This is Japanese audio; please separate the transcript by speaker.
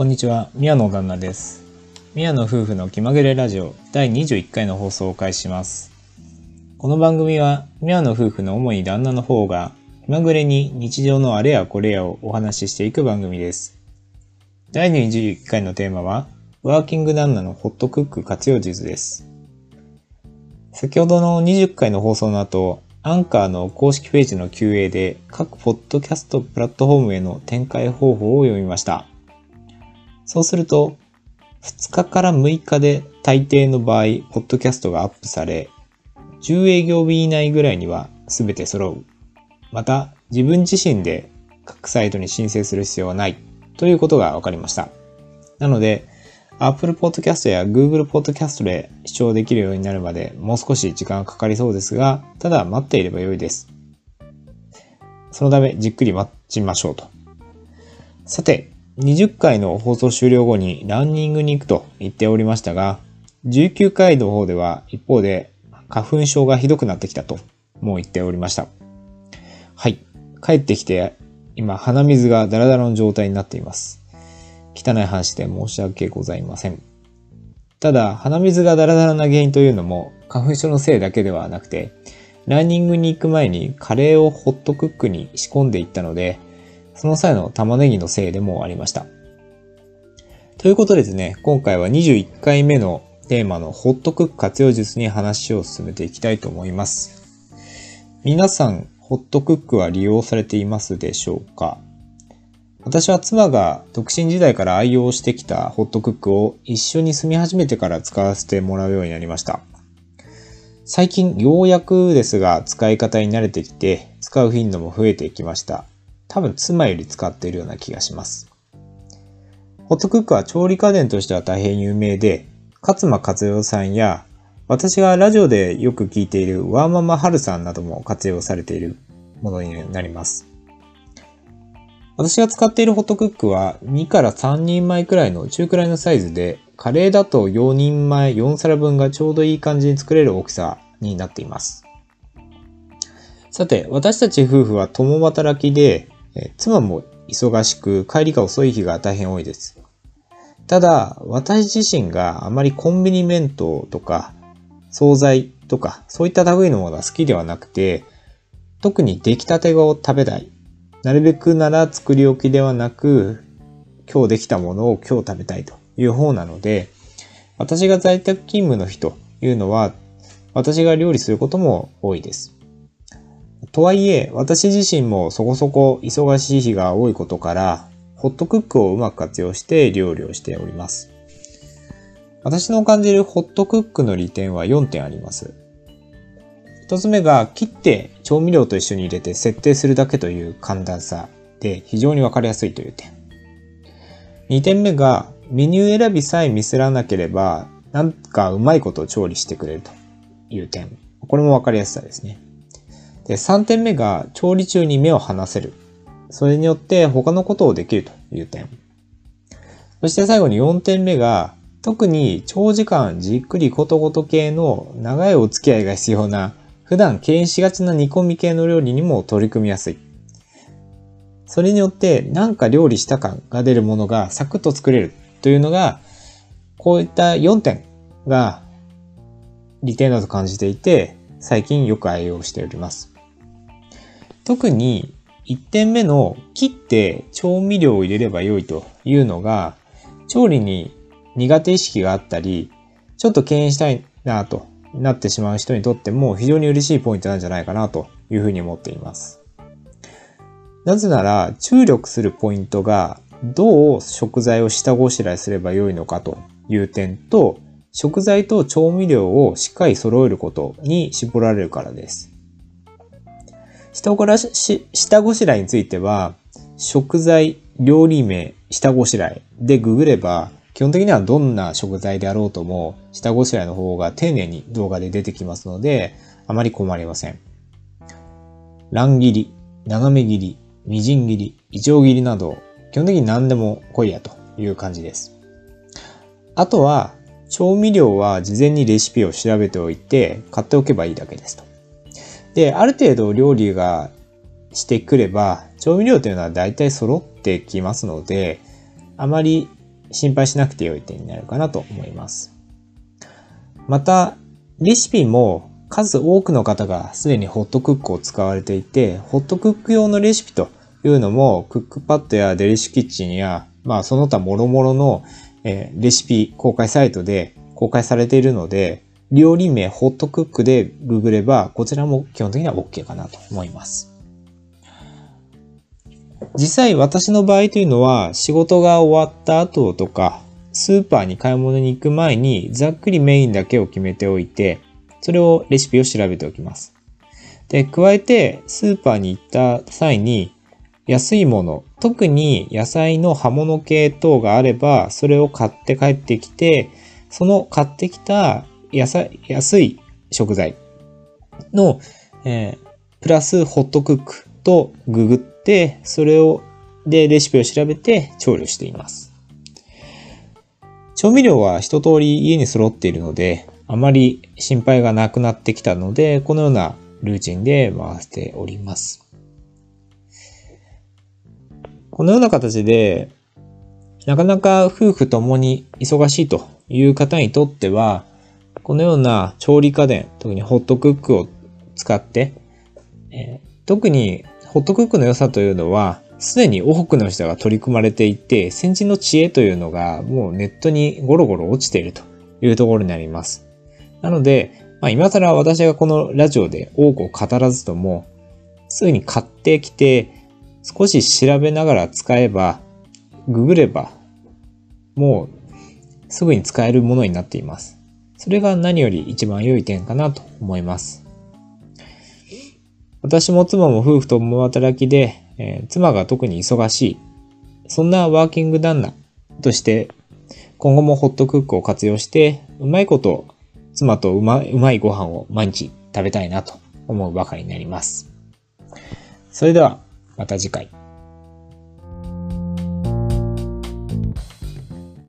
Speaker 1: こんにちは、宮野旦那です。宮野夫婦の気まぐれラジオ第21回の放送を開始します。この番組は、宮野夫婦の主に旦那の方が、気まぐれに日常のあれやこれやをお話ししていく番組です。第21回のテーマは、ワーキング旦那のホットクック活用術です。先ほどの20回の放送の後、アンカーの公式ページの QA で各ポッドキャストプラットフォームへの展開方法を読みました。そうすると、2日から6日で大抵の場合、ポッドキャストがアップされ、10営業日以内ぐらいには全て揃う。また、自分自身で各サイトに申請する必要はないということが分かりました。なので、Apple Podcast や Google Podcast で視聴できるようになるまでもう少し時間がかかりそうですが、ただ待っていれば良いです。そのためじっくり待ちましょうと。さて、20回の放送終了後にランニングに行くと言っておりましたが、19回の方では一方で花粉症がひどくなってきたともう言っておりました。はい。帰ってきて今鼻水がダラダラの状態になっています。汚い話で申し訳ございません。ただ、鼻水がダラダラな原因というのも花粉症のせいだけではなくて、ランニングに行く前にカレーをホットクックに仕込んでいったので、その際の玉ねぎのせいでもありました。ということでですね、今回は21回目のテーマのホットクック活用術に話を進めていきたいと思います。皆さん、ホットクックは利用されていますでしょうか？私は妻が独身時代から愛用してきたホットクックを一緒に住み始めてから使わせてもらうようになりました。最近ようやくですが使い方に慣れてきて使う頻度も増えてきました。多分妻より使っているような気がします。ホットクックは調理家電としては大変有名で、勝間和代さんや私がラジオでよく聞いているワーママハルさんなども活用されているものになります。私が使っているホットクックは2から3人前くらいの中くらいのサイズで、カレーだと4人前4皿分がちょうどいい感じに作れる大きさになっています。さて、私たち夫婦は共働きで、え妻も忙しく帰りが遅い日が大変多いです。ただ、私自身があまりコンビニ弁当とか、惣菜とか、そういった類のものが好きではなくて、特に出来たてを食べたい。なるべくなら作り置きではなく、今日できたものを今日食べたいという方なので、私が在宅勤務の日というのは、私が料理することも多いです。とはいえ、私自身もそこそこ忙しい日が多いことから、ホットクックをうまく活用して料理をしております。私の感じるホットクックの利点は4点あります。一つ目が切って調味料と一緒に入れて設定するだけという簡単さで非常にわかりやすいという点。二点目がメニュー選びさえミスらなければなんかうまいことを調理してくれるという点。これもわかりやすさですね。で、三点目が調理中に目を離せる。それによって他のことをできるという点。そして最後に4点目が特に長時間じっくりことごと系の長いお付き合いが必要な普段敬遠しがちな煮込み系の料理にも取り組みやすい。それによって何か料理した感が出るものがサクッと作れるというのが、こういった4点が利点だと感じていて、最近よく愛用しております。特に1点目の切って調味料を入れれば良いというのが、調理に苦手意識があったり、ちょっと敬遠したいなとなってしまう人にとっても非常に嬉しいポイントなんじゃないかなというふうに思っています。なぜなら注力するポイントがどう食材を下ごしらえすればよいのかという点と食材と調味料をしっかり揃えることに絞られるからです。下ごし下ごしらえについては食材、料理名、下ごしらえでググれば基本的にはどんな食材であろうとも下ごしらえの方が丁寧に動画で出てきますのであまり困りません。乱切り、斜め切り、みじん切り、いちょう切りなど基本的に何でも来いやという感じです。あとは調味料は事前にレシピを調べておいて買っておけばいいだけですと。で、ある程度料理がしてくれば調味料というのは大体揃ってきますのであまり心配しなくて良い点になるかなと思います。また、レシピも数多くの方がすでにホットクックを使われていて、ホットクック用のレシピというのも、クックパッドやデリッシュキッチンや、まあその他諸々の、え、レシピ公開サイトで公開されているので、料理名ホットクックでググれば、こちらも基本的には OK かなと思います。実際私の場合というのは仕事が終わった後とかスーパーに買い物に行く前にざっくりメインだけを決めておいてそれをレシピを調べておきます。で、加えてスーパーに行った際に安いもの、特に野菜の葉物系等があればそれを買って帰ってきてその買ってきた安い食材の、えー、プラスホットクックとググって、それを、で、レシピを調べて調理しています。調味料は一通り家に揃っているので、あまり心配がなくなってきたので、このようなルーチンで回しております。このような形で、なかなか夫婦ともに忙しいという方にとっては、このような調理家電、特にホットクックを使って、えー、特にホットクックの良さというのは、すでに多くの人が取り組まれていて、先人の知恵というのがもうネットにゴロゴロ落ちているというところになります。なので、まあ、今更私がこのラジオで多くを語らずとも、すぐに買ってきて、少し調べながら使えば、ググれば、もうすぐに使えるものになっています。それが何より一番良い点かなと思います。私も妻も夫婦とも働きで、えー、妻が特に忙しい。そんなワーキング旦那として、今後もホットクックを活用して、うまいこと妻とうまうまいご飯を毎日食べたいなと思うばかりになります。それでは、また次回。